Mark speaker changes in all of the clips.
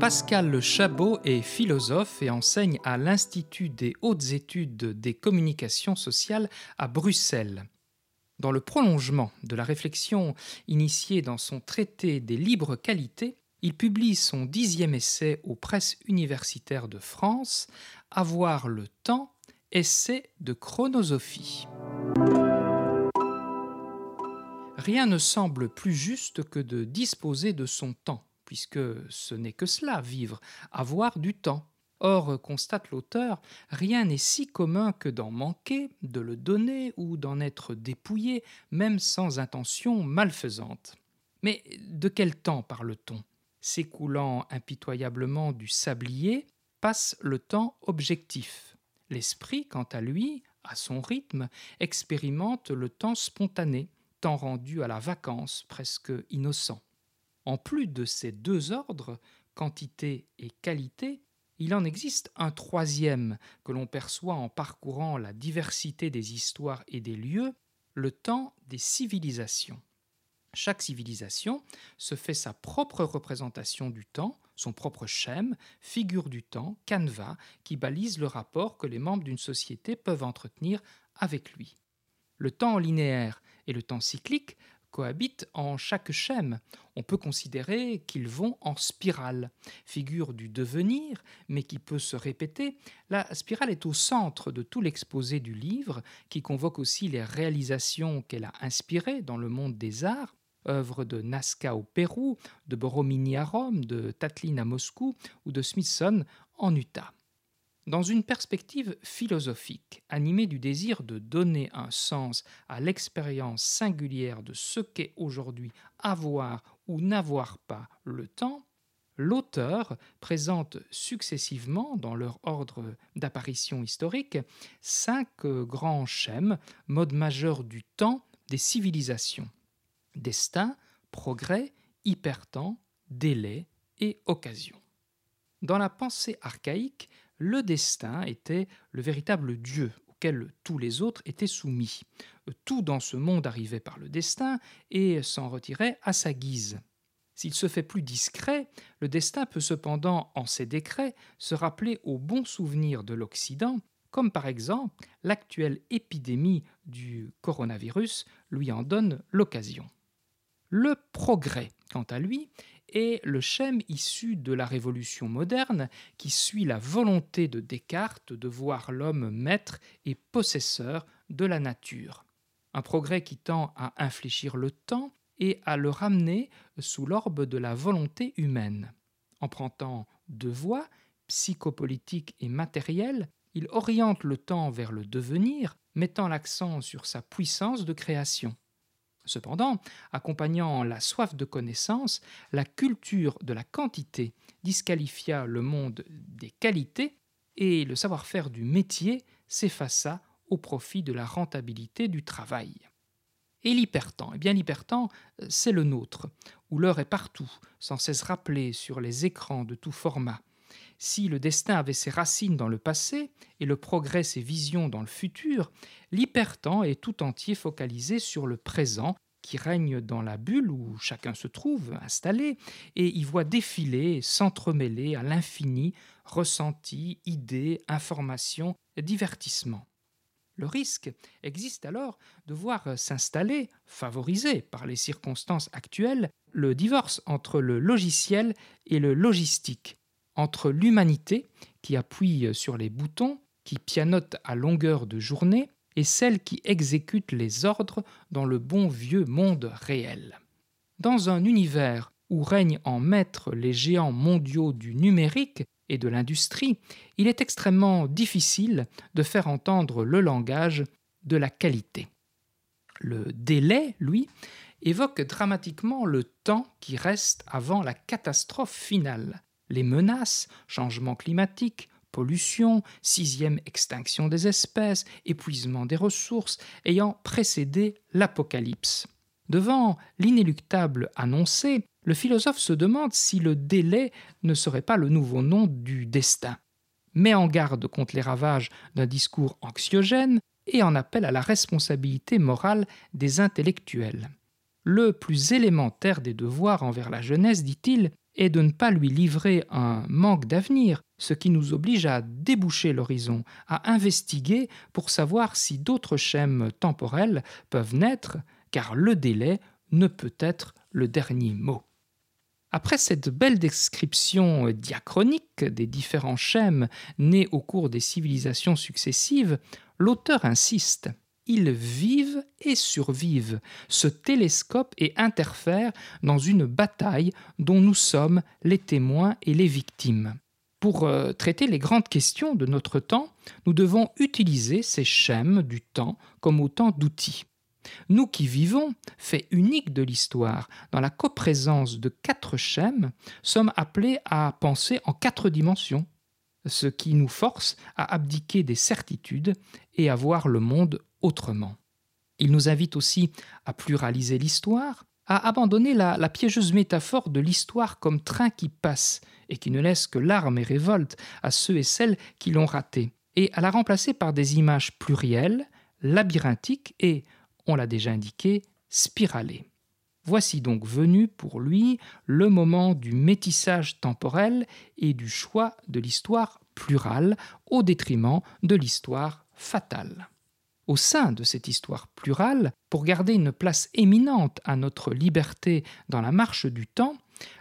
Speaker 1: Pascal Chabot est philosophe et enseigne à l'Institut des hautes études des communications sociales à Bruxelles. Dans le prolongement de la réflexion initiée dans son traité des libres qualités, il publie son dixième essai aux presses universitaires de France, Avoir le temps, essai de chronosophie. Rien ne semble plus juste que de disposer de son temps puisque ce n'est que cela, vivre, avoir du temps. Or, constate l'auteur, rien n'est si commun que d'en manquer, de le donner ou d'en être dépouillé, même sans intention malfaisante. Mais de quel temps parle-t-on? S'écoulant impitoyablement du sablier, passe le temps objectif. L'esprit, quant à lui, à son rythme, expérimente le temps spontané, rendu à la vacance, presque innocent. En plus de ces deux ordres, quantité et qualité, il en existe un troisième que l'on perçoit en parcourant la diversité des histoires et des lieux, le temps des civilisations. Chaque civilisation se fait sa propre représentation du temps, son propre schème, figure du temps, canevas, qui balise le rapport que les membres d'une société peuvent entretenir avec lui. Le temps linéaire et le temps cyclique cohabitent en chaque schème. On peut considérer qu'ils vont en spirale, figure du devenir, mais qui peut se répéter. La spirale est au centre de tout l'exposé du livre, qui convoque aussi les réalisations qu'elle a inspirées dans le monde des arts, œuvres de Nazca au Pérou, de Borromini à Rome, de Tatlin à Moscou ou de Smithson en Utah. Dans une perspective philosophique, animée du désir de donner un sens à l'expérience singulière de ce qu'est aujourd'hui avoir ou n'avoir pas le temps, l'auteur présente successivement, dans leur ordre d'apparition historique, cinq grands schèmes, modes majeurs du temps des civilisations destin, progrès, hypertemps, délai et occasion. Dans la pensée archaïque, le destin était le véritable Dieu auquel tous les autres étaient soumis. Tout dans ce monde arrivait par le destin et s'en retirait à sa guise. S'il se fait plus discret, le destin peut cependant, en ses décrets, se rappeler au bon souvenir de l'Occident, comme par exemple l'actuelle épidémie du coronavirus lui en donne l'occasion. Le progrès, quant à lui, est le schème issu de la révolution moderne qui suit la volonté de Descartes de voir l'homme maître et possesseur de la nature. Un progrès qui tend à infléchir le temps et à le ramener sous l'orbe de la volonté humaine. Empruntant deux voies, psychopolitique et matérielle, il oriente le temps vers le devenir, mettant l'accent sur sa puissance de création. Cependant, accompagnant la soif de connaissance, la culture de la quantité disqualifia le monde des qualités et le savoir-faire du métier s'effaça au profit de la rentabilité du travail. Et l'hypertemps Eh bien, l'hypertemps, c'est le nôtre, où l'heure est partout, sans cesse rappelée sur les écrans de tout format. Si le destin avait ses racines dans le passé et le progrès ses visions dans le futur, l'hypertemps est tout entier focalisé sur le présent qui règne dans la bulle où chacun se trouve installé et y voit défiler, s'entremêler à l'infini ressentis, idées, informations, divertissements. Le risque existe alors de voir s'installer, favorisé par les circonstances actuelles, le divorce entre le logiciel et le logistique, entre l'humanité qui appuie sur les boutons, qui pianote à longueur de journée, et celle qui exécute les ordres dans le bon vieux monde réel. Dans un univers où règnent en maître les géants mondiaux du numérique et de l'industrie, il est extrêmement difficile de faire entendre le langage de la qualité. Le délai, lui, évoque dramatiquement le temps qui reste avant la catastrophe finale, les menaces, changements climatiques, pollution, sixième extinction des espèces, épuisement des ressources, ayant précédé l'Apocalypse. Devant l'inéluctable annoncé, le philosophe se demande si le délai ne serait pas le nouveau nom du destin, met en garde contre les ravages d'un discours anxiogène et en appelle à la responsabilité morale des intellectuels. Le plus élémentaire des devoirs envers la jeunesse, dit-il, est de ne pas lui livrer un manque d'avenir, ce qui nous oblige à déboucher l'horizon, à investiguer pour savoir si d'autres schèmes temporels peuvent naître, car le délai ne peut être le dernier mot. Après cette belle description diachronique des différents schèmes nés au cours des civilisations successives, l'auteur insiste ils vivent et survivent, se télescopent et interfèrent dans une bataille dont nous sommes les témoins et les victimes. Pour euh, traiter les grandes questions de notre temps, nous devons utiliser ces schèmes du temps comme autant d'outils. Nous qui vivons, fait unique de l'histoire, dans la coprésence de quatre schèmes, sommes appelés à penser en quatre dimensions, ce qui nous force à abdiquer des certitudes et à voir le monde autrement. Il nous invite aussi à pluraliser l'histoire, à abandonner la, la piégeuse métaphore de l'histoire comme train qui passe et qui ne laisse que larmes et révolte à ceux et celles qui l'ont raté, et à la remplacer par des images plurielles, labyrinthiques et, on l'a déjà indiqué, spiralées. Voici donc venu pour lui le moment du métissage temporel et du choix de l'histoire plurale au détriment de l'histoire fatale. Au sein de cette histoire plurale, pour garder une place éminente à notre liberté dans la marche du temps,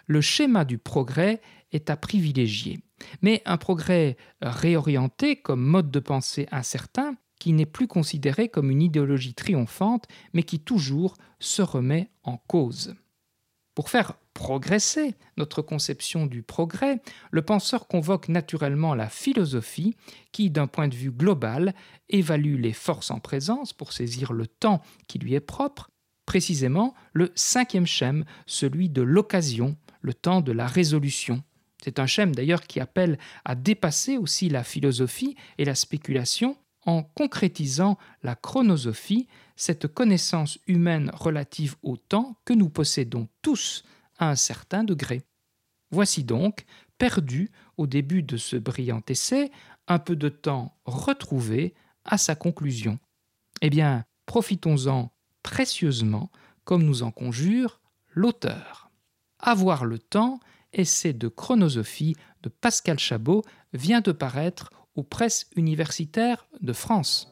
Speaker 1: le schéma du progrès est à privilégier. Mais un progrès réorienté comme mode de pensée incertain qui n'est plus considéré comme une idéologie triomphante, mais qui toujours se remet en cause. Pour faire progresser notre conception du progrès, le penseur convoque naturellement la philosophie qui, d'un point de vue global, évalue les forces en présence pour saisir le temps qui lui est propre, précisément le cinquième schème, celui de l'occasion, le temps de la résolution. C'est un schème d'ailleurs qui appelle à dépasser aussi la philosophie et la spéculation en concrétisant la chronosophie, cette connaissance humaine relative au temps que nous possédons tous à un certain degré. Voici donc, perdu au début de ce brillant essai, un peu de temps retrouvé à sa conclusion. Eh bien, profitons-en précieusement, comme nous en conjure l'auteur. Avoir le temps, essai de chronosophie de Pascal Chabot, vient de paraître aux presses universitaires de France.